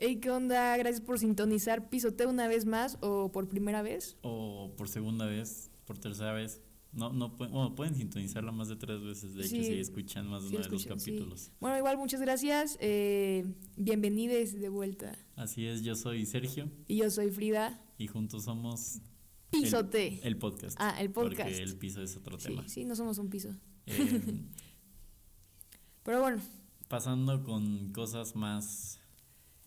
Hey, ¿qué onda? Gracias por sintonizar Pisoteo una vez más o por primera vez. O por segunda vez, por tercera vez. No, no pueden, bueno, pueden sintonizarla más de tres veces, de Sí. hecho, si escuchan más de Sí, uno de los sí. capítulos. Bueno, igual muchas gracias. Eh, bienvenidos de vuelta. Así es, yo soy Sergio Y yo soy Frida. y juntos somos Pisote. el, el podcast. Ah, el podcast. Porque el piso es otro tema. sí, no somos un piso. Eh, Pero bueno, pasando con cosas más,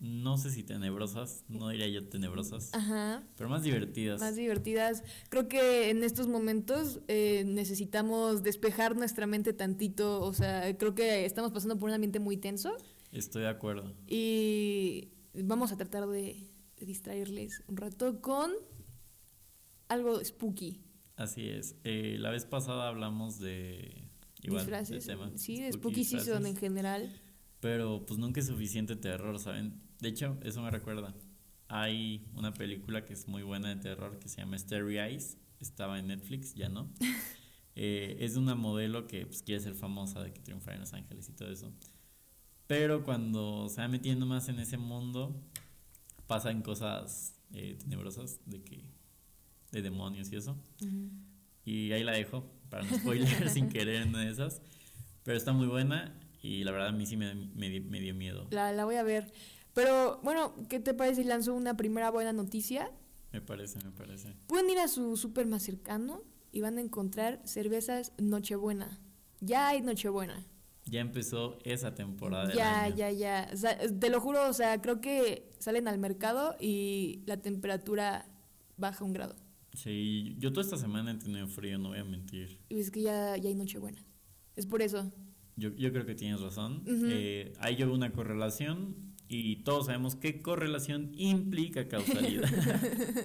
no sé si tenebrosas, no diría yo tenebrosas, ajá. pero más divertidas. Más divertidas. Creo que en estos momentos eh, necesitamos despejar nuestra mente tantito. O sea, creo que estamos pasando por un ambiente muy tenso. Estoy de acuerdo. Y vamos a tratar de, distraerles un rato con algo spooky. Así es. Eh, la vez pasada hablamos de igual disfraces. de tema, sí, de spooky season en general. Pero pues nunca es suficiente terror, ¿saben? De hecho, eso me recuerda. Hay una película que es muy buena de terror que se llama Starry Eyes. Estaba en Netflix, ya no. Eh, es de una modelo que pues, quiere ser famosa, de que triunfa en Los Ángeles y todo eso. Pero cuando se va metiendo más en ese mundo, pasan cosas eh, tenebrosas de que de demonios y eso. Ujú. Y ahí la dejo, para no spoiler sin querer en esas. Pero está muy buena y la verdad a mí sí me, me, me dio miedo. La, la voy a ver. Pero bueno, ¿qué te parece si lanzo una primera buena noticia? Me parece, me parece. Pueden ir a su súper más cercano y van a encontrar cervezas Nochebuena. Ya hay Nochebuena. Ya empezó esa temporada. del Ya, año. ya, ya. O sea, te lo juro, o sea, creo que salen al mercado y la temperatura baja un grado. Sí, yo toda esta semana he tenido frío, no voy a mentir. Y es que ya, ya hay Nochebuena. Es por eso. Yo, yo creo que tienes razón. Eh, hay yo una correlación y todos sabemos qué correlación implica causalidad.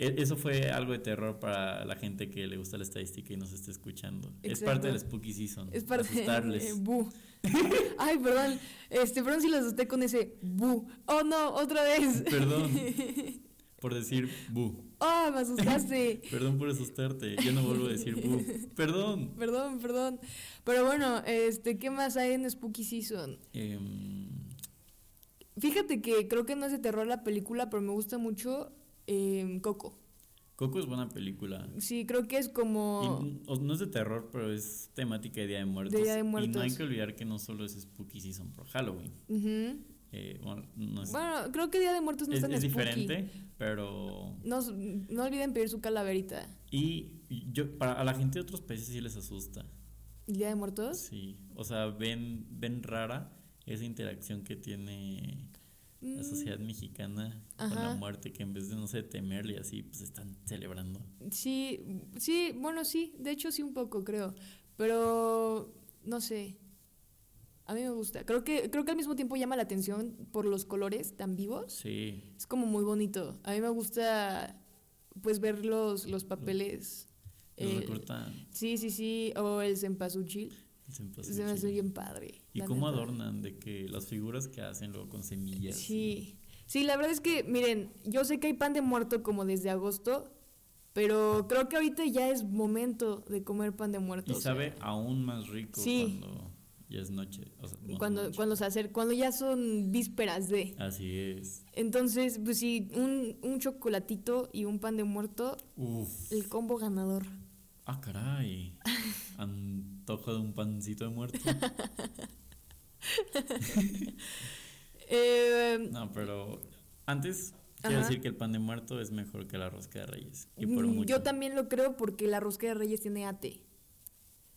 E- Eso fue algo de terror para la gente que le gusta la estadística y nos está escuchando. Es parte del spooky season. Es para asustarles. bu. Ay, perdón. Este, perdón si los asusté con ese bu. Oh, no, otra vez. Perdón por decir bu. Oh, me asustaste. Perdón por asustarte. Yo no vuelvo a decir. Perdón. Perdón, perdón. Pero bueno, este, ¿qué más hay en Spooky Season? Em, Fíjate que creo que no es de terror la película, pero me gusta mucho eh, Coco. Coco es buena película. Sí, creo que es como... Y, no es de terror, pero es temática de Día de Muertos. Día de Y no hay Muertos. que olvidar que no solo es spooky season por Halloween. Ujú. Eh, bueno, no es, Bueno, creo que Día de Muertos no es, es tan es spooky. diferente, pero... No, no olviden pedir su calaverita. Y yo, para a la gente de otros países sí les asusta. ¿El Día de Muertos? Sí, o sea, ven, ven rara esa interacción que tiene la Mm, sociedad mexicana con la muerte, que en vez de, no sé, temerle y así, pues están celebrando. Sí, sí, bueno, sí, de hecho sí un poco, creo. Pero, no sé. A mí me gusta. Creo que, creo que al mismo tiempo llama la atención por los colores tan vivos. Sí, Es como muy bonito. A mí me gusta pues ver los, los papeles. los eh, recortan. sí, sí, sí. O el cempasúchil. pasó Se me hace bien padre. Y cómo neta. adornan de que las figuras que hacen luego con semillas. Sí. Sí, la verdad es que, miren, yo sé que hay pan de muerto como desde agosto, pero creo que ahorita ya es momento de comer pan de muerto. Y o sea, sabe aún más rico Sí. cuando ya es noche. o sea, bueno, cuando, noche. cuando se acerca, cuando ya son vísperas de. Así es. Entonces, pues sí, un, un chocolatito y un pan de muerto, Uf. el combo ganador. Ah, caray. Antojo de un pancito de muerto. Eh, No, pero antes quiero Ajá. decir que el pan de muerto es mejor que la rosca de reyes. Y por mm, mucho. yo también lo creo porque la rosca de reyes tiene ate.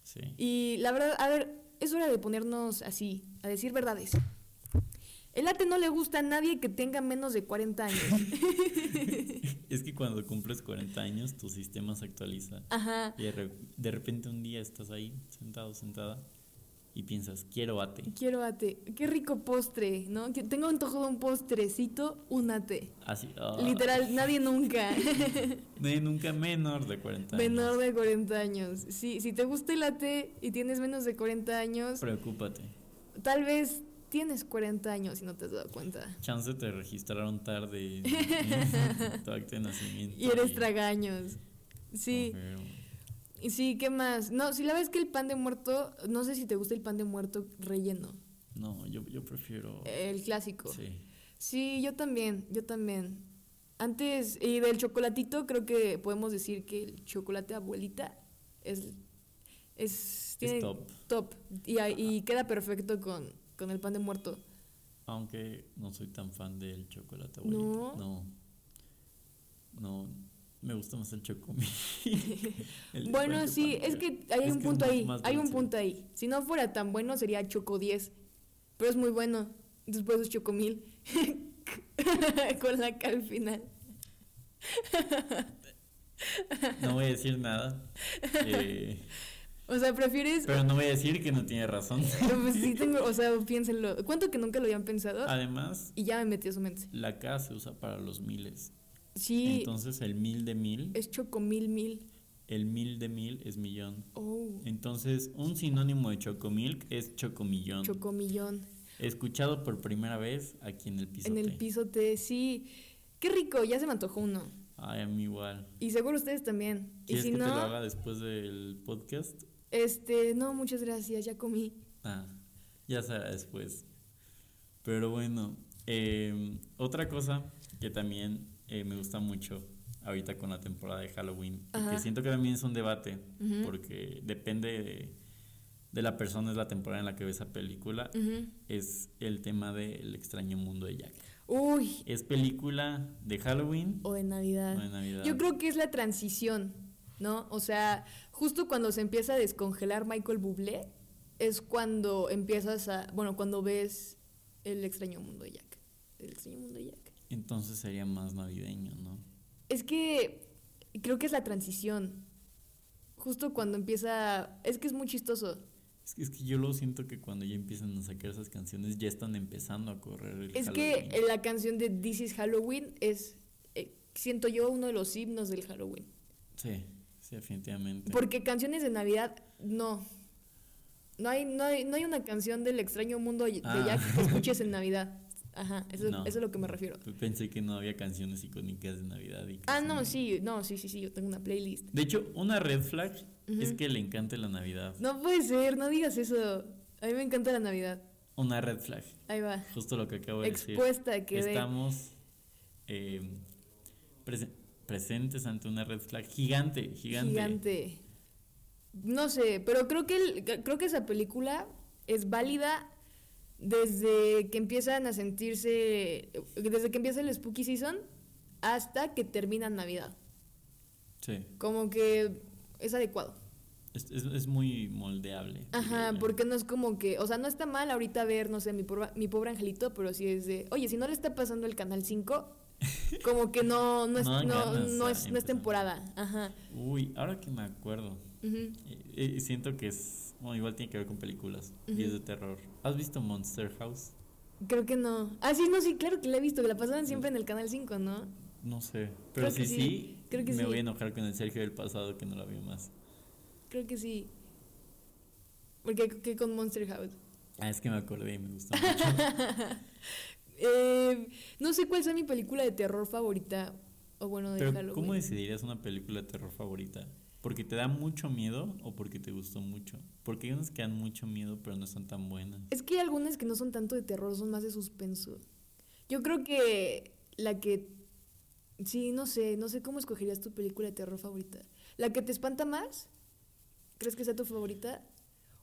Sí. Y la verdad, a ver, es hora de ponernos así, a decir verdades. El ate no le gusta a nadie que tenga menos de 40 años. Es que cuando cumples 40 años, tu sistema se actualiza. Ajá. Y de repente un día estás ahí, sentado, sentada, y piensas, quiero ate. Quiero ate. Qué rico postre, ¿no? Que Tengo antojo de un postrecito, un ate. Así. ah, Literal, nadie nunca. De nunca menor de 40 años. Menor de 40 años. Sí, si te gusta el ate y tienes menos de 40 años, Preocúpate. tal vez tienes 40 años y no te has dado cuenta. Chance te registraron tarde tu acta de nacimiento. Y eres tragaños. Sí. Y sí, ¿qué más? No, si la ves que el pan de muerto, no sé si te gusta el pan de muerto relleno, No, yo, yo prefiero. el clásico. Sí. Sí, yo también, yo también. Antes, y del chocolatito, creo que podemos decir que el chocolate abuelita es, es, tiene Es top. top. Y, y queda perfecto con, con el pan de muerto. Aunque no soy tan fan del chocolate abuelita. ¿No? No. No, me gusta más el chocomil. Bueno, sí, es que hay Es un que punto ahí, más hay un punto ahí. Si no fuera tan bueno sería Choco 10, pero es muy bueno. Después es Chocomil. con la K al final. No voy a decir nada. eh, O sea, prefieres... pero no voy a decir que no tiene razón. Pues sí tengo, o sea, piénsenlo. ¿Cuánto que nunca lo habían pensado? Además, Y ya me metí a su mente. la K se usa para los miles. Sí, Entonces el mil de mil, es Chocomil mil. el mil de mil es millón. Oh, Entonces, un sinónimo de chocomilk es chocomillón. Chocomillón. Escuchado por primera vez aquí en el piso. En el pisote, sí. Qué rico, ya se me antojó uno. Ay, a mí igual. Y seguro ustedes también. Y ¿Quieres si que no, te lo haga después del podcast? este, no, muchas gracias, ya comí. Ah, ya será después. Pero bueno, eh, otra cosa que también eh, me gusta mucho ahorita con la temporada de Halloween, que siento que también es un debate, porque depende de, de la persona, es la temporada en la que ve esa película, es el tema del extraño mundo de Jack. Uy, ¿Es película de Halloween o de Navidad. o de Navidad? Yo creo que es la transición, ¿no? O sea, justo cuando se empieza a descongelar Michael Bublé, es cuando empiezas a, bueno, cuando ves el extraño mundo de Jack. El extraño mundo de Jack. Entonces sería más navideño, ¿no? Es que creo que es la transición. Justo cuando empieza, es que es muy chistoso. Es que, es que yo lo siento que cuando ya empiezan a sacar esas canciones ya están empezando a correr el Es Halloween. que la canción de This is Halloween es, eh, siento yo, uno de los himnos del Halloween. Sí, sí, definitivamente. Porque canciones de Navidad, no. No hay, no hay, no hay una canción del extraño mundo de Ah. Jack que escuches en Navidad. Ajá, eso, No. eso es a lo que me refiero. Pensé que no había canciones icónicas de Navidad. y Ah, no, sí, no, sí, sí, sí, yo tengo una playlist. De hecho, una red flag es que le encante la Navidad. No puede ser, no digas eso. A mí me encanta la Navidad. Una red flag. Ahí va. Justo lo que acabo de decir. Expuesta quedé. Estamos eh, prese- presentes ante una red flag gigante, gigante. Gigante. No sé, pero creo que, el- creo que esa película es válida desde que empiezan a sentirse, desde que empieza el Spooky Season hasta que termina Navidad. Sí, Como que es adecuado. es, es- es muy moldeable. Ajá, porque no es como que, o sea, no está mal ahorita ver, no sé, mi, porba- mi pobre angelito, pero sí es de, oye, si no le está pasando el Canal 5, como que no, no, es, No no, no es, no es empezar. temporada. Ajá. Uy, ahora que me acuerdo, eh, eh, siento que es, bueno, igual tiene que ver con películas y es de terror. ¿Has visto Monster House? Creo que no. Ah, sí, no, sí, claro que la he visto, que la pasaban siempre en el Canal 5, ¿no? No sé, pero Creo si sí, sí, creo que me sí. voy a enojar con el Sergio del pasado que no la vio más. Creo que sí. Porque que con Monster House. Ah, es que me acordé y me gustó mucho. Eh, no sé cuál sea mi película de terror favorita. O bueno, de Pero Halloween. ¿cómo decidirías una película de terror favorita? ¿Porque te da mucho miedo o porque te gustó mucho? Porque hay unas que dan mucho miedo pero no están tan buenas. Es que hay algunas que no son tanto de terror, son más de suspenso. Yo creo que la que... Sí, no sé, no sé cómo escogerías tu película de terror favorita. ¿La que te espanta más? ¿Crees que sea tu favorita?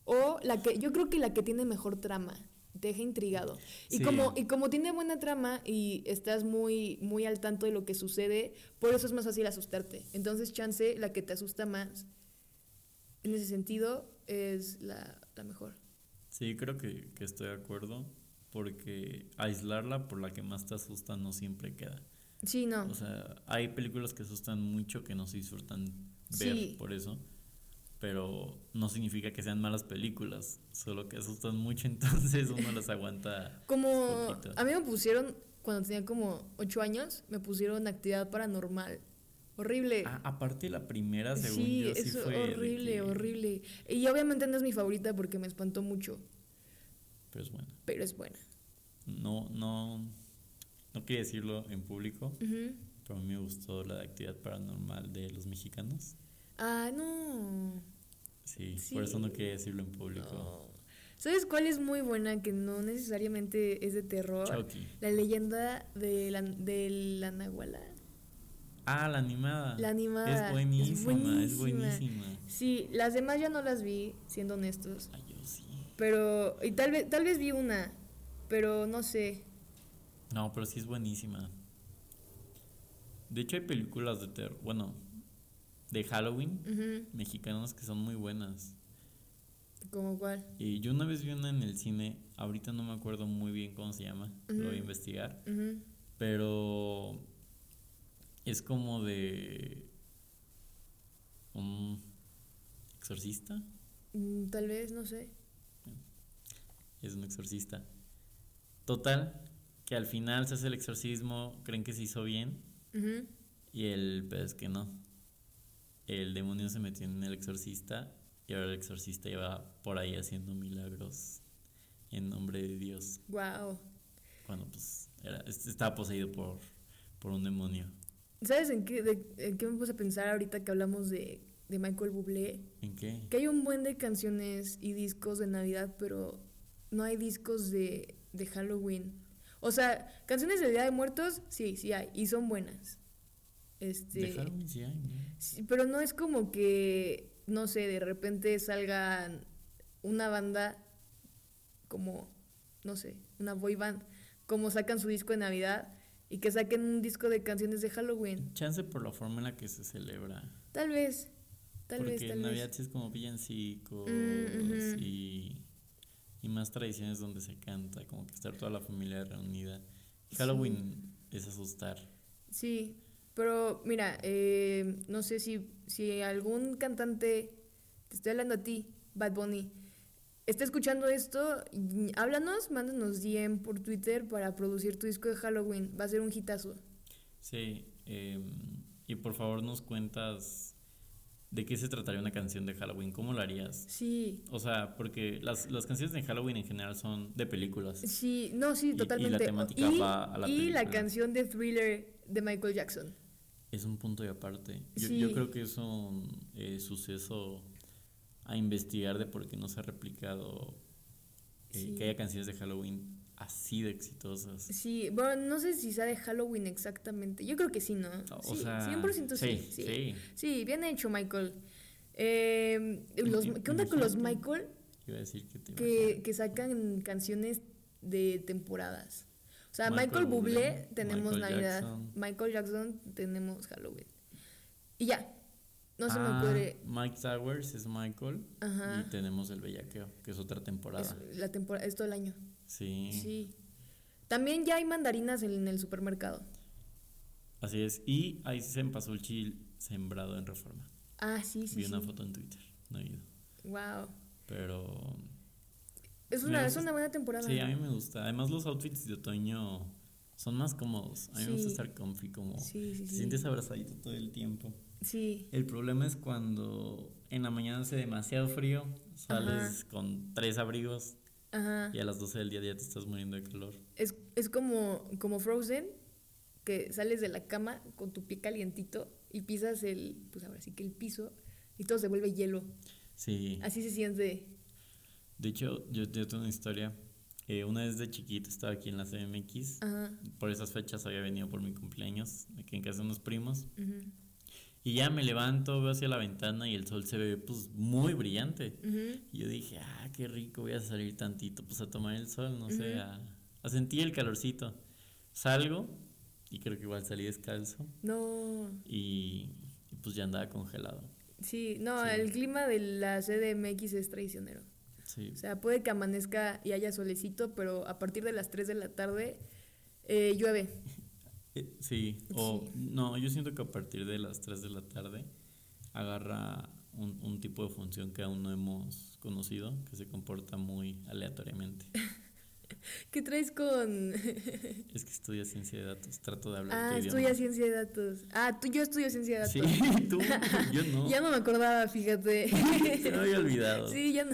O la que... Yo creo que la que tiene mejor trama. Te deja intrigado. Y, Sí. como, y como tiene buena trama y estás muy, muy al tanto de lo que sucede, por eso es más fácil asustarte. Entonces, chance, la que te asusta más, en ese sentido, es la, la mejor. Sí, creo que, que estoy de acuerdo porque aislarla por la que más te asusta no siempre queda. Sí, no. O sea, hay películas que asustan mucho que no se disfrutan ver Sí. por eso. Pero no significa que sean malas películas, solo que asustan mucho, entonces uno las aguanta. Como poquito. a mí me pusieron, cuando tenía como ocho años, me pusieron actividad paranormal. Horrible. Ah, aparte la primera, según sí, yo, sí es fue. horrible, que- horrible. Y obviamente no es mi favorita porque me espantó mucho, Pero es buena. pero es buena. No, no, no quería decirlo en público, pero a mí me gustó la de actividad paranormal de los mexicanos. Ah, no. Sí, Sí. por eso no quería decirlo en público. No. ¿Sabes cuál es muy buena que no necesariamente es de terror? Chucky. La leyenda de la, de la Nahuala. Ah, la animada. La animada. Es buenísima, es buenísima. buenísima. Sí, las demás ya no las vi, siendo honestos. Ay, yo sí. Pero, y tal vez, tal vez vi una, pero no sé. No, pero sí es buenísima. De hecho, hay películas de terror, bueno, de Halloween Ujú, mexicanas que son muy buenas. ¿Como cuál? Y yo una vez vi una en el cine, ahorita no me acuerdo muy bien cómo se llama, lo voy a investigar, pero es como de un exorcista, Mm, Tal vez, no sé. es un exorcista. Total, que al final se hace el exorcismo, creen que se hizo bien y el pedo es que no. El demonio se metió en el exorcista y ahora el exorcista iba por ahí haciendo milagros en nombre de Dios. Wow. Cuando pues era, est- estaba poseído por, por un demonio. ¿Sabes en qué, de- en qué me puse a pensar ahorita que hablamos de, de Michael Bublé? ¿En qué? Que hay un buen de canciones y discos de Navidad, pero no hay discos de, de Halloween. O sea, canciones de Día de Muertos, sí, sí hay, y son buenas. Este, De Halloween sí hay, ¿no? sí, pero no es como que, no sé, de repente salga una banda como, no sé, una boy band, como sacan su disco de Navidad y que saquen un disco de canciones de Halloween. Chance por la forma en la que se celebra. Tal vez, tal Porque vez, tal en Navidad sí es como villancicos Mm, y, y más tradiciones donde se canta, como que estar toda la familia reunida. Sí. Halloween es asustar. Sí, pero mira, eh, no sé si, si algún cantante, te estoy hablando a ti, Bad Bunny, está escuchando esto, háblanos, mándanos DM por Twitter para producir tu disco de Halloween. Va a ser un hitazo. Sí, em, y por favor nos cuentas de qué se trataría una canción de Halloween, cómo lo harías. Sí, O sea, porque las, las canciones de Halloween en general son de películas. sí, no, sí, Y- y la totalmente. temática y va a la y la canción de Thriller de Michael Jackson. Es un punto y aparte. Yo, Sí. yo creo que es un eh, suceso a investigar de por qué no se ha replicado eh, Sí. que haya canciones de Halloween así de exitosas. Sí, bueno, no sé si sea de Halloween exactamente. Yo creo que sí, ¿no? O sí, sea, 100% sí. sí, sí. bien hecho, Michael. Eh, los- ¿Qué onda con los. Michael Iba a decir que te que, que sacan canciones de temporadas? O sea, Michael Michael, Bublé, Bublé, tenemos Michael Navidad, Jackson. Michael Jackson tenemos Halloween. Y ya, no se me Ah, ocurre. Mike Towers es Michael Ajá. y tenemos el Bellaqueo, que es otra temporada. Es la temporada, es todo el año. Sí. Sí. También ya hay mandarinas en el supermercado. Así es. Y ahí se me pasó el chil sembrado en reforma. Ah, sí, sí, Vi sí. una foto en Twitter. No he ido. Wow. Pero Es una, es una buena temporada. Sí, a mí me gusta. Además, los outfits de otoño son más cómodos. A mí me gusta Sí. estar comfy, como Sí, sí, te sí. sientes abrazadito todo el tiempo. Sí. El problema es cuando en la mañana hace demasiado frío, sales con tres abrigos Ajá. y a las 12 del día ya te estás muriendo de calor. Es, es como, como Frozen, que sales de la cama con tu pie calientito y pisas el, pues ahora sí que el piso y todo se vuelve hielo. Sí. Así se siente. De hecho, yo, yo tengo una historia. Eh, una vez de chiquito estaba aquí en la CMX. Ajá. Por esas fechas había venido por mi cumpleaños, aquí en casa de unos primos. Y ya me levanto, veo hacia la ventana y el sol se ve pues muy brillante. Y yo dije, ah, qué rico, voy a salir tantito, pues a tomar el sol, no sé, a, a sentir el calorcito. Salgo y creo que igual salí descalzo No. y, y, pues ya andaba congelado. Sí, no, Sí. el clima de la CDMX es traicionero. Sí, O sea, puede que amanezca y haya solecito, pero a partir de las 3 de la tarde eh, llueve. Eh, sí. o Sí. no, yo siento que a partir de las 3 de la tarde agarra un, un tipo de función que aún no hemos conocido, que se comporta muy aleatoriamente. ¿Qué traes con...? es que estudia ciencia de datos, trato de hablar ah, tu estudia idioma. ciencia de datos. Ah, tú, yo estudio ciencia de datos. Sí, tú, yo no. Ya no me acordaba, fíjate. Se me había olvidado. Sí, ya no,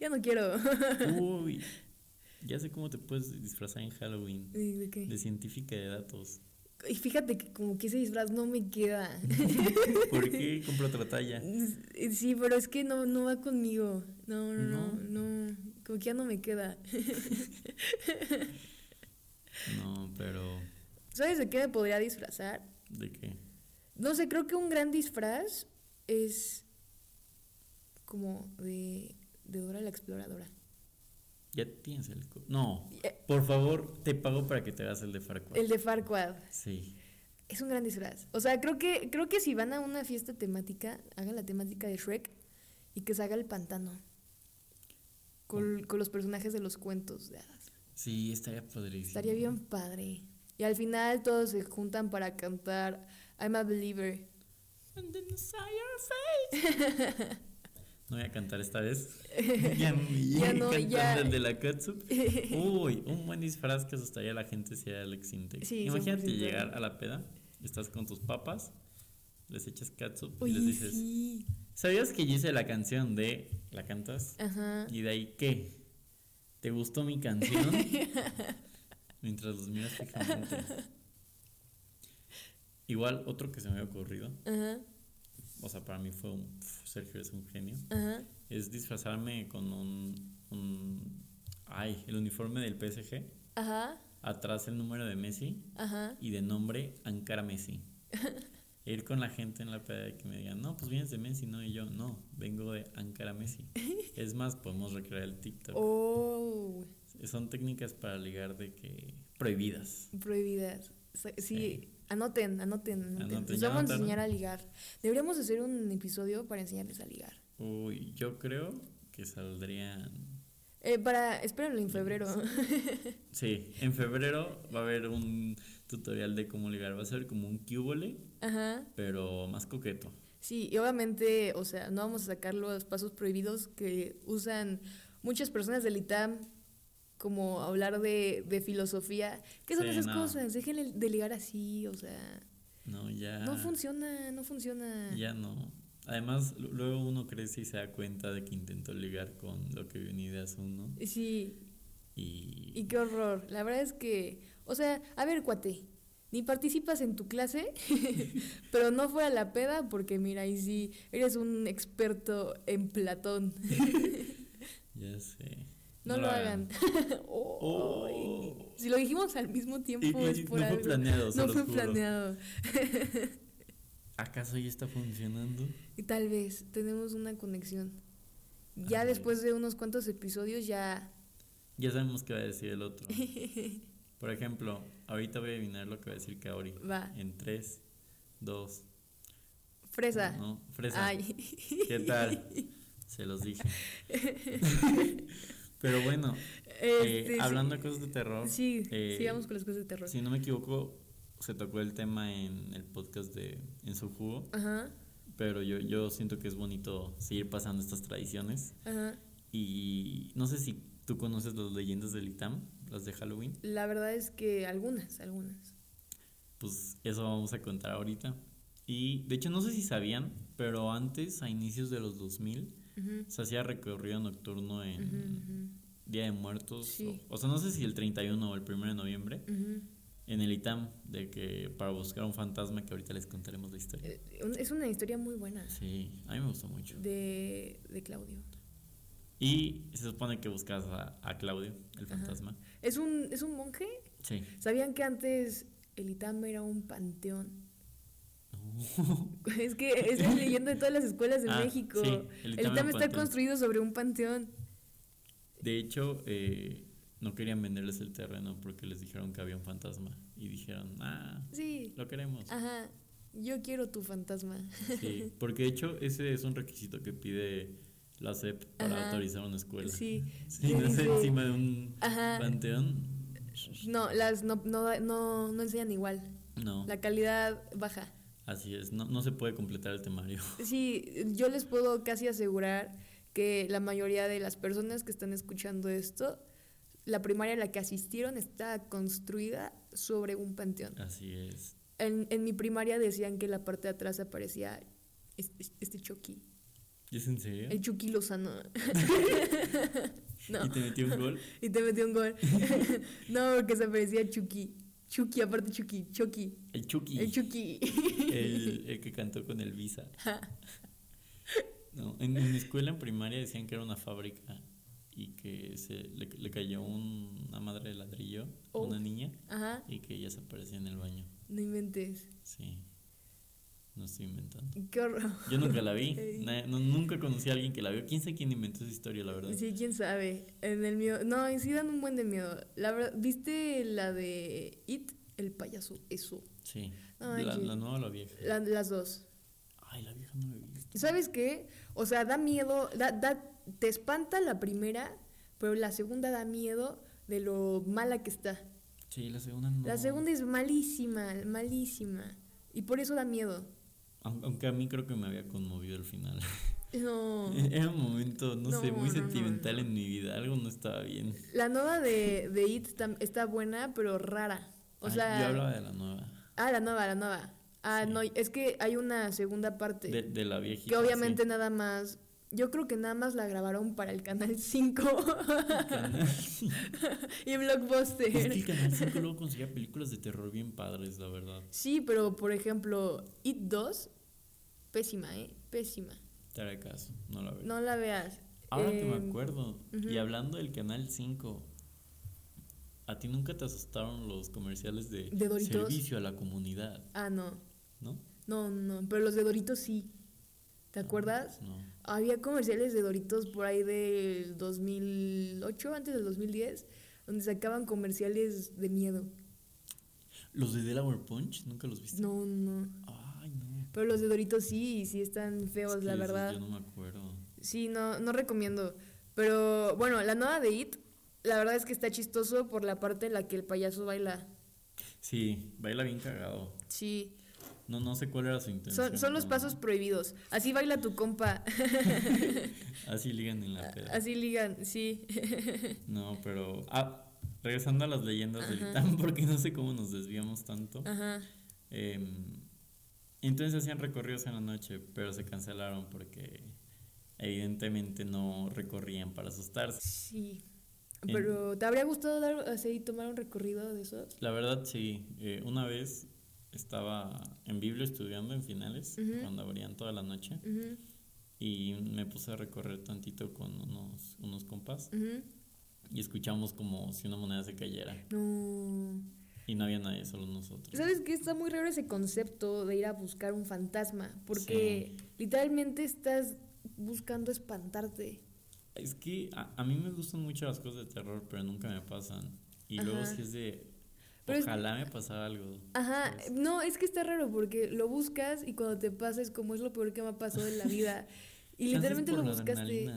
ya no quiero. Uy, ya sé cómo te puedes disfrazar en Halloween. ¿De qué? De científica de datos. Y fíjate que como que ese disfraz no me queda. ¿Por qué compro otra talla? Sí, pero es que no, no va conmigo. No, no, no, no. Como que ya no me queda. No, pero. ¿Sabes de qué me podría disfrazar? ¿De qué? No sé, creo que un gran disfraz es como de, de Dora la Exploradora. Ya tienes el. No, Eh, por favor, te pago para que te hagas el de Farquaad. El de Farquaad. Sí. Es un gran disfraz. O sea, creo que, creo que si van a una fiesta temática, hagan la temática de Shrek y que se haga el pantano. Con, con los personajes de los cuentos de hadas. Sí, estaría padrísimo. Estaría bien padre. Y al final todos se juntan para cantar I'm a Believer. And then your face. No voy a cantar esta vez. ya Ya no, ya. el de la catsup. Uy, un buen disfraz que asustaría a la gente sería Alex Intec. Sí, Imagínate 100%. llegar a la peda, estás con tus papas, les echas catsup y les dices, sí. ¿Sabías que yo hice la canción de la cantas? Ajá. Y de ahí, ¿qué? ¿Te gustó mi canción? Mientras los miras fijamente. Igual, otro que se me había ocurrido, Ajá. o sea, para mí fue un. Sergio es un genio. Ajá. Es disfrazarme con un. un ay, el uniforme del PSG. Ajá. Atrás el número de Messi Ajá. y de nombre Ankara Messi. Ir con la gente en la peda y que me digan, no, pues vienes de Messi, no, y yo, no, vengo de Ankara Messi. Es más, podemos recrear el TikTok. Oh, Son técnicas para ligar de que prohibidas. prohibidas. Sí, Sí. anoten, anoten, anoten. Anoten, Les ¿ya vamos a enseñar a ligar. Deberíamos hacer un episodio para enseñarles a ligar. Uy, yo creo que saldrían. Eh, para, espérenlo en febrero. Sí, en febrero va a haber un tutorial de cómo ligar. Va a ser como un cubole, Ajá. pero más coqueto. Sí, y obviamente, o sea, no vamos a sacar los pasos prohibidos que usan muchas personas del ITAM, como hablar de, de filosofía. ¿Qué son Sí, esas no. cosas? Déjenle de ligar así, o sea, No, ya. no funciona, no funciona. Ya no. Además, lu- luego uno crece y se da cuenta de que intentó ligar con lo que viene de uno. Sí, Y. y qué horror. La verdad es que, o sea, a ver, cuate, ni participas en tu clase, pero no fue a la peda porque mira, y sí, eres un experto en Platón. Ya sé. No, lo hagan. Oh. Si lo dijimos al mismo tiempo Y- es por no fue algo. planeado, se No fue juro. planeado. ¿Acaso ya está funcionando? Y tal vez tenemos una conexión. Ya Ay. después de unos cuantos episodios ya... Ya sabemos qué va a decir el otro. Por ejemplo, ahorita voy a adivinar lo que va a decir Kaori. Va. En 3, 2, Fresa. No, fresa. Ay. ¿Qué tal? Se los dije. Pero bueno, eh, Este, sí. hablando de cosas de terror, Sí, eh, sigamos con las cosas de terror. si no me equivoco, se tocó el tema en el podcast de En su jugo, Ajá, pero yo, yo siento que es bonito seguir pasando estas tradiciones. ajá. Y no sé si tú conoces las leyendas del ITAM, las de Halloween. La verdad es que algunas, algunas. Pues eso vamos a contar ahorita. Y de hecho no sé si sabían, pero antes, a inicios de los 2000, Ujú, se hacía recorrido nocturno en Día de Muertos. Sí. O, o sea, no sé si el 31 o el 1 de noviembre. En el ITAM, de que para buscar un fantasma que ahorita les contaremos la historia. Eh, Es una historia muy buena Sí, a mí me gustó mucho. de, de Claudio. Y se supone que buscas a, a Claudio, el Ajá. fantasma. ¿Es un, ¿Es un monje? Sí. ¿Sabían que antes el Itam era un panteón? No. Es que es la leyenda de todas las escuelas de Ah, México. sí, el el Itam, Itam era un está construido sobre un panteón. De hecho, eh, no querían venderles el terreno porque les dijeron que había un fantasma. Y dijeron, ah, Sí. lo queremos. Ajá. Yo quiero tu fantasma. Sí, porque de hecho ese es un requisito que pide la SEP para Ajá. autorizar una escuela. Sí. Si ¿Qué no es encima de un Ajá. panteón, No, las no, no, no, no enseñan igual. no. La calidad baja. Así es, no, no se puede completar el temario. Sí, yo les puedo casi asegurar que la mayoría de las personas que están escuchando esto, la primaria a la que asistieron está construida sobre un panteón. Así es. En, en mi primaria decían que la parte de atrás aparecía este, este Chucky, ¿Y es en serio? el Chucky Lozano. no, ¿Y te metió un gol? y te metió un gol. no, porque se aparecía Chucky. Chucky, aparte Chucky, Chucky. El Chucky. El Chucky. El, el que cantó con el Visa. No, en, en mi escuela en primaria decían que era una fábrica y que se le, le cayó un- una madre de ladrillo a Oh. una niña Ajá, y que ella se aparecía en el baño. no inventes. Sí. No estoy inventando. Qué horror. Yo nunca la vi. No, nunca conocí a alguien que la vio. ¿Quién sabe quién inventó esa historia, la verdad? Sí, quién sabe. En el mío. No, y sí dan un buen de miedo. La verdad, ¿viste la de It? El payaso, eso. Sí. Ay, la, la nueva o la vieja. La- las dos. Ay, la vieja no la visto. ¿Sabes qué? O sea, da miedo, da, da- te espanta la primera, pero la segunda da miedo de lo mala que está. Sí, la segunda no. La segunda es malísima, malísima. Y por eso da miedo. Aun- Aunque a mí creo que me había conmovido el final. No. Era un momento, no, sé, muy no, sentimental no. en mi vida. Algo no estaba bien. La nueva de, de It está buena, pero rara. O Ay, sea. Yo hablaba de la nueva. Ah, la nueva, la nueva. Ah, Sí. no, es que hay una segunda parte. De, de la viejita. que obviamente sí. nada más. Yo creo que nada más la grabaron para el canal 5 Canal- y Blockbuster. Es que el Canal 5 luego conseguía películas de terror bien padres, la verdad. Sí, pero por ejemplo, It 2, pésima, ¿eh? Pésima. Te haré caso, no la veo. No la veas. Ahora que Eh, me acuerdo, ujú. y hablando del Canal 5, ¿a ti nunca te asustaron los comerciales de, ¿De servicio a la comunidad? Ah, no. ¿No? No, no. Pero los de Doritos sí. ¿Te acuerdas? No. Había comerciales de Doritos por ahí del 2008, antes del 2010, donde sacaban comerciales de miedo. ¿Los de Delaware Punch? ¿Nunca los viste? No, no. Ay, no. Pero los de Doritos sí, sí están Es feos, que la verdad. Yo no me acuerdo. Sí, no, no recomiendo. Pero bueno, la nueva de It, la verdad es que está chistoso por la parte en la que el payaso baila. Sí, baila bien cagado. Sí, No, no sé cuál era su intención. son, son los no. pasos prohibidos. Así baila tu compa. Así ligan en la peda. Así ligan, sí. No, pero. Ah, regresando a las leyendas del. Itán, porque no sé cómo nos desviamos tanto. Ajá. Em, entonces hacían recorridos en la noche, pero se cancelaron porque evidentemente no recorrían para asustarse. Sí. Pero ¿te habría gustado dar así tomar un recorrido de esos? La verdad, sí. eh, una vez estaba en Biblia estudiando en finales, Ujú. cuando abrían toda la noche, Ujú, y me puse a recorrer tantito con unos, unos compas ujú. y escuchamos como si una moneda se cayera. No. Y no había nadie, solo nosotros. ¿Sabes qué? Está muy raro ese concepto de ir a buscar un fantasma, porque literalmente estás buscando espantarte. Es que a, a mí me gustan mucho las cosas de terror, pero nunca me pasan. Y luego Ajá. si es de... Pero es- Ojalá me pasara algo. Ajá, ¿sabes? no, es que está raro porque lo buscas y cuando te pasa es como es lo peor que me ha pasado en la vida. Y literalmente lo buscaste.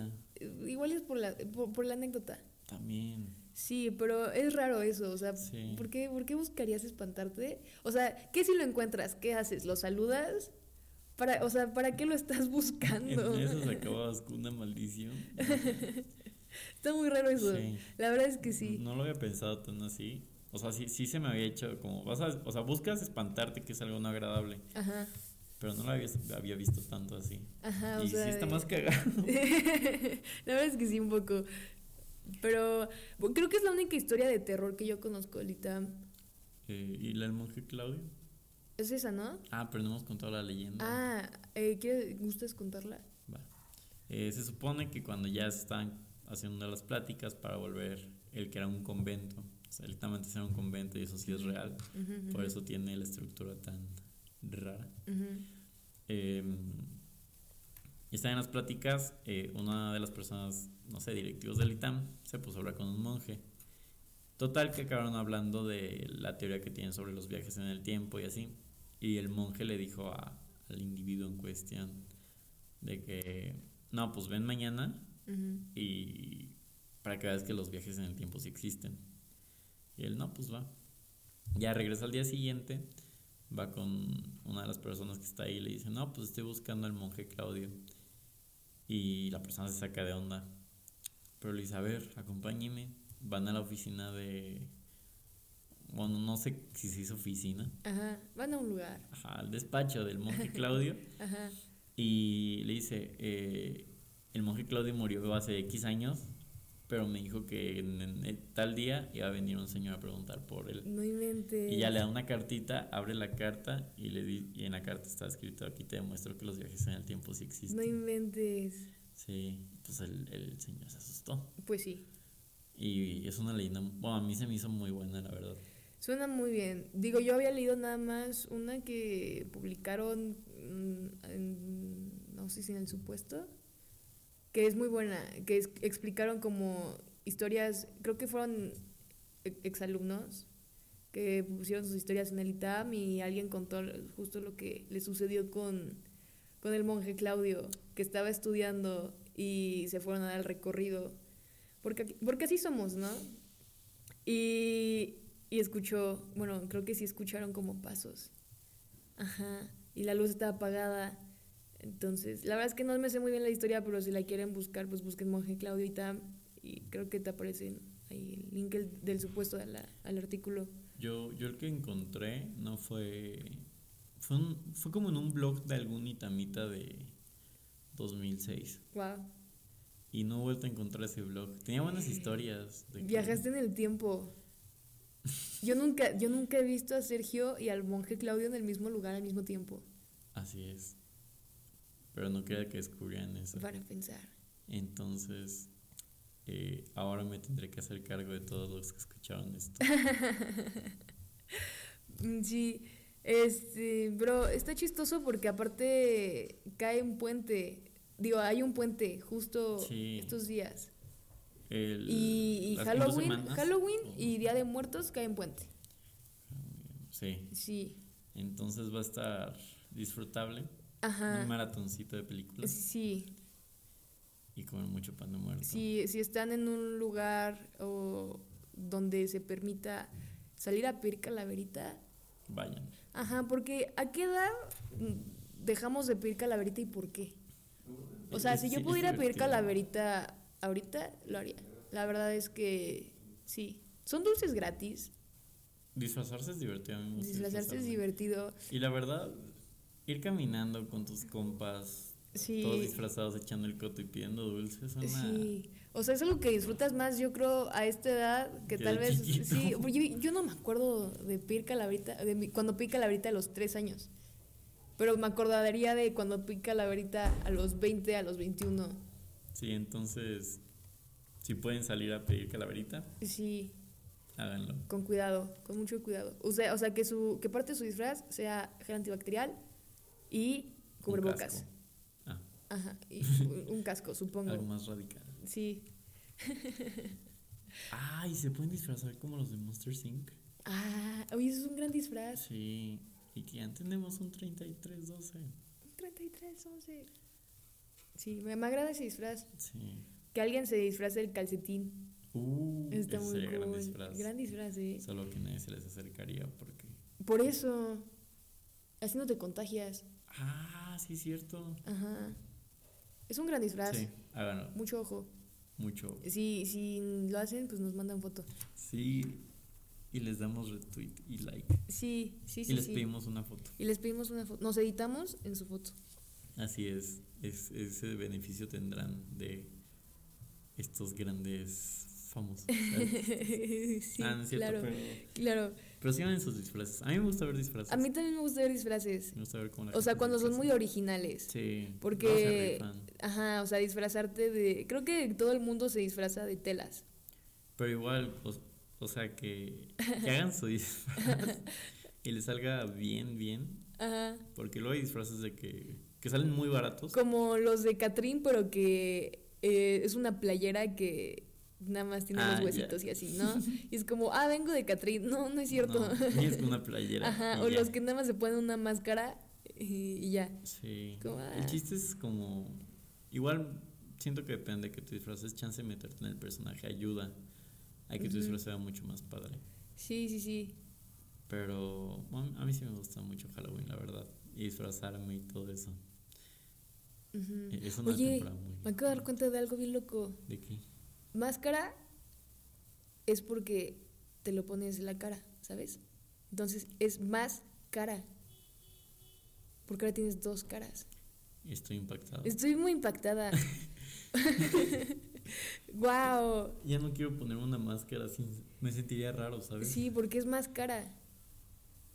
Igual es por la, por, por la anécdota. También. Sí, pero es raro eso, o sea, Sí. ¿por, qué, ¿por qué buscarías espantarte? O sea, ¿qué si lo encuentras? ¿Qué haces? ¿Lo saludas? Para, o sea, ¿para qué lo estás En buscando? esas acababas con una maldición. Está muy raro eso. Sí. La verdad es que sí. No lo había pensado tan así. O sea, sí, sí se me había hecho como... Vas a, o sea, buscas espantarte, que es algo no agradable. Ajá, Pero no lo había, había visto tanto así. ajá, o y sea. sí está más cagado. la verdad es que sí, un poco. Pero bueno, creo que es la única historia de terror que yo conozco, ahorita. Eh, ¿Y la del monje Claudio? Es esa, ¿no? Ah, pero no hemos contado la leyenda. Ah, eh, ¿quieres, ¿gustas contarla? Va. Eh, se supone que cuando ya estaban haciendo las pláticas para volver el que era un convento, o sea, literalmente era un convento y eso sí es real, por eso tiene la estructura tan rara. Eh, y están en las pláticas, eh, una de las personas, no sé, directivos del ITAM, se puso a hablar con un monje. Total que acabaron hablando de la teoría que tienen sobre los viajes en el tiempo y así. Y el monje le dijo a- al individuo en cuestión de que, no, pues ven mañana y para que veas que los viajes en el tiempo sí existen. Y él, no, pues va. Ya regresa al día siguiente, va con una de las personas que está ahí y le dice, no, pues estoy buscando al monje Claudio. Y la persona se saca de onda. Pero le dice, a ver, acompáñeme. Van a la oficina de... Bueno, no sé si se hizo oficina. Ajá, van a un lugar. Ajá, al despacho del monje Claudio. Pero me dijo que en, en- en tal día iba a venir un señor a preguntar por él. No inventes. Y ya le da una cartita, abre la carta y le di, y en la carta está escrito aquí te demuestro que los viajes en el tiempo sí existen. No inventes. Sí, pues el, el señor se asustó. Pues sí. Y es una leyenda, bueno, a mí se me hizo muy buena, la verdad. Suena muy bien. Digo, yo había leído nada más una que publicaron, mm, en, no sé si en el supuesto, que es muy buena, que explicaron como historias, creo que fueron exalumnos que pusieron sus historias en el ITAM y alguien contó justo lo que le sucedió con, con el monje Claudio, que estaba estudiando y se fueron a dar el recorrido. Porque, porque así somos, ¿no? Y, y escuchó, bueno, creo que sí escucharon como pasos. Ajá. Y la luz estaba apagada. Entonces, la verdad es que no me sé muy bien la historia, pero si la quieren buscar, pues busquen Monje Claudio y Tam. Y creo que te aparece ahí el link el- del supuesto de la- al artículo. Yo, yo el que encontré no fue. Fue, un- fue como en un blog de algún itamita de 2006. Wow. Y no he vuelto a encontrar ese blog. Tenía buenas historias. de que- Viajaste en el tiempo. Yo nunca, yo nunca he visto a Sergio y al monje Claudio en el mismo lugar al mismo tiempo. Así es. Pero no quería que descubrieran eso. Para pensar. Entonces, eh, ahora me tendré que hacer cargo de todos los que escucharon esto. Sí, este, bro, está chistoso porque aparte cae un puente. Digo, hay un puente justo Sí. estos días. El- Y, en Halloween, Halloween Oh, y Día de Muertos caen puente. Sí, Sí, entonces va a estar disfrutable. Ajá. Un maratoncito de películas Sí, y comer mucho pan de muerto. sí, si están en un lugar o donde se permita salir a pedir calaverita. Vayan. Ajá, porque ¿a qué edad dejamos de pedir calaverita y por qué? O sea, si yo pudiera pedir calaverita ahorita, lo haría. La verdad es que sí. Son dulces gratis. Disfrazarse es divertido. a mí me gusta Disfrazarse es divertido. Y la verdad, ir caminando con tus compas, Sí. todos disfrazados, echando el coto y pidiendo dulces, suena... Sí. O sea, es algo que disfrutas más, yo creo, a esta edad, que Que tal vez. chiquito. Sí, yo, yo no me acuerdo de pedir calaverita, de mi- cuando pedí calaverita a los tres años. Pero me acordaría de cuando pedí calaverita a los 20, a los 21. Sí, entonces, si pueden salir a pedir calaverita, Sí. háganlo. Con cuidado, con mucho cuidado. O sea, o sea que su que parte de su disfraz sea gel antibacterial y Un cubrebocas. casco. Ah, Ajá, y un, un casco, supongo. algo más radical. Sí. Ah, y se pueden disfrazar como los de Monster Inc. Ah, oye, eso es un gran disfraz. Sí, y que ya tenemos un 3312. Un 33, 11. Sí, me, me agrada ese disfraz. Sí. Que alguien se disfrace del calcetín. Uh, Está ese muy sería gran cool. disfraz. Gran disfraz, sí. Solo que nadie se les acercaría porque. Por eso. Así no te contagias. Ah, sí, cierto. Ajá. Es un gran disfraz. Sí, háganlo. Mucho ojo. Mucho. Si, si lo hacen, pues nos mandan foto. Sí. Y les damos retweet y like. Sí, sí, sí. y les sí. pedimos una foto. Y les pedimos una foto. Nos editamos en su foto. Así es. es ese beneficio tendrán de estos grandes famosos. sí, ah, no es cierto, claro. pero. Claro. Pero sí en sus disfraces. A mí me gusta ver disfraces. A mí también me gusta ver disfraces. Me gusta ver cómo la O sea, cuando son muy originales. Sí. Porque-. Ajá, o sea, disfrazarte de... Creo que todo el mundo se disfraza de telas. Pero igual, o, o sea, que, que hagan su disfraz y les salga bien, bien. Ajá. Porque luego hay disfraces de que, que salen muy baratos. Como los de Catrín, pero que eh, es una playera que nada más tiene Ah, los ya. huesitos y así, ¿no? Y es como, ah, vengo de Catrín. No, no es cierto. No, y es una playera. Ajá, o ya. los que nada más se ponen una máscara y, y ya. Sí. Como, El ah. chiste es como. Igual siento que depende de que tu disfraces, chance de meterte en el personaje ayuda a que tu disfraz sea mucho más padre. Sí, sí, sí. Pero bueno, a mí sí me gusta mucho Halloween, la verdad. Y disfrazarme y todo eso. E- Es una Oye, temporada muy. me acabo de dar cuenta de algo bien loco. ¿De qué? Máscara es porque te lo pones en la cara, ¿sabes? Entonces es más cara. Porque ahora tienes dos caras. Estoy impactado. Estoy muy impactada. wow. Ya no quiero ponerme una máscara así. Me sentiría raro, ¿sabes? Sí, porque es más cara.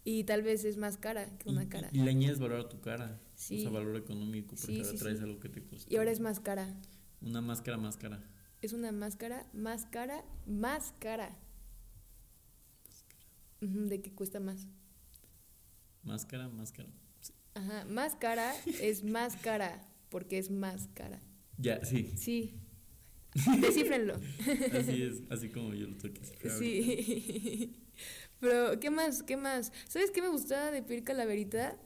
Y tal vez es más cara que Y- una cara. Y, le añades valor a tu cara. Sí. O sea, valor económico, porque Sí, ahora sí, traes sí. algo que te costó. Y ahora es más cara. Una máscara más cara. Es una máscara más cara, más cara. De que cuesta más. Máscara, máscara. Ajá, más cara es más cara, porque es más cara. Ya, sí. Sí. Descífrenlo. Así es, así como yo lo toqué. Sí. Pero, ¿qué más? ¿Qué más? ¿Sabes qué me gustaba de pedir calaverita?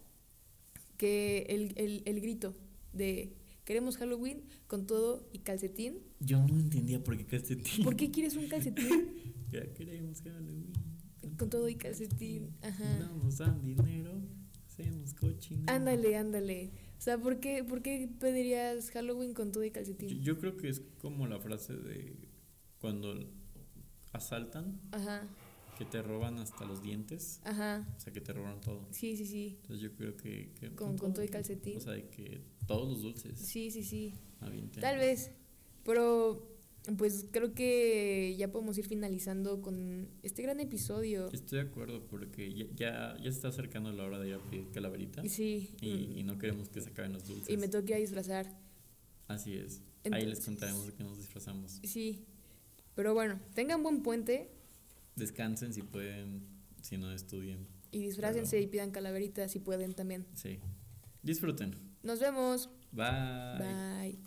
Que el, el, el grito de queremos Halloween con todo y calcetín. Yo no entendía por qué calcetín. ¿Por qué quieres un calcetín Ya queremos Halloween. con todo y calcetín? Ajá. Damos dan dinero, hacemos cochinero. Ándale, ándale. O sea, ¿por qué, ¿por qué pedirías Halloween con todo y calcetín? yo creo que es como la frase de cuando asaltan, Ajá, que te roban hasta los dientes. ajá. O sea, que te roban todo. Sí, sí, sí. Entonces yo creo que... que Con- con todo y calcetín. O sea, de que todos los dulces. Sí, sí, sí. Tal vez. Pero, pues creo que ya podemos ir finalizando con este gran episodio. Estoy de acuerdo porque ya, ya, ya se está acercando la hora de ir a pedir calaverita. Sí. Y, y no queremos que se acaben los dulces. Y me toque a disfrazar. Así es. Ahí les contaremos de qué nos disfrazamos. Sí. Pero bueno, tengan buen puente Descansen si pueden, si no estudien. y disfrácense Pero- y pidan calaveritas si pueden también. Sí. Disfruten. Nos vemos. Bye. Bye.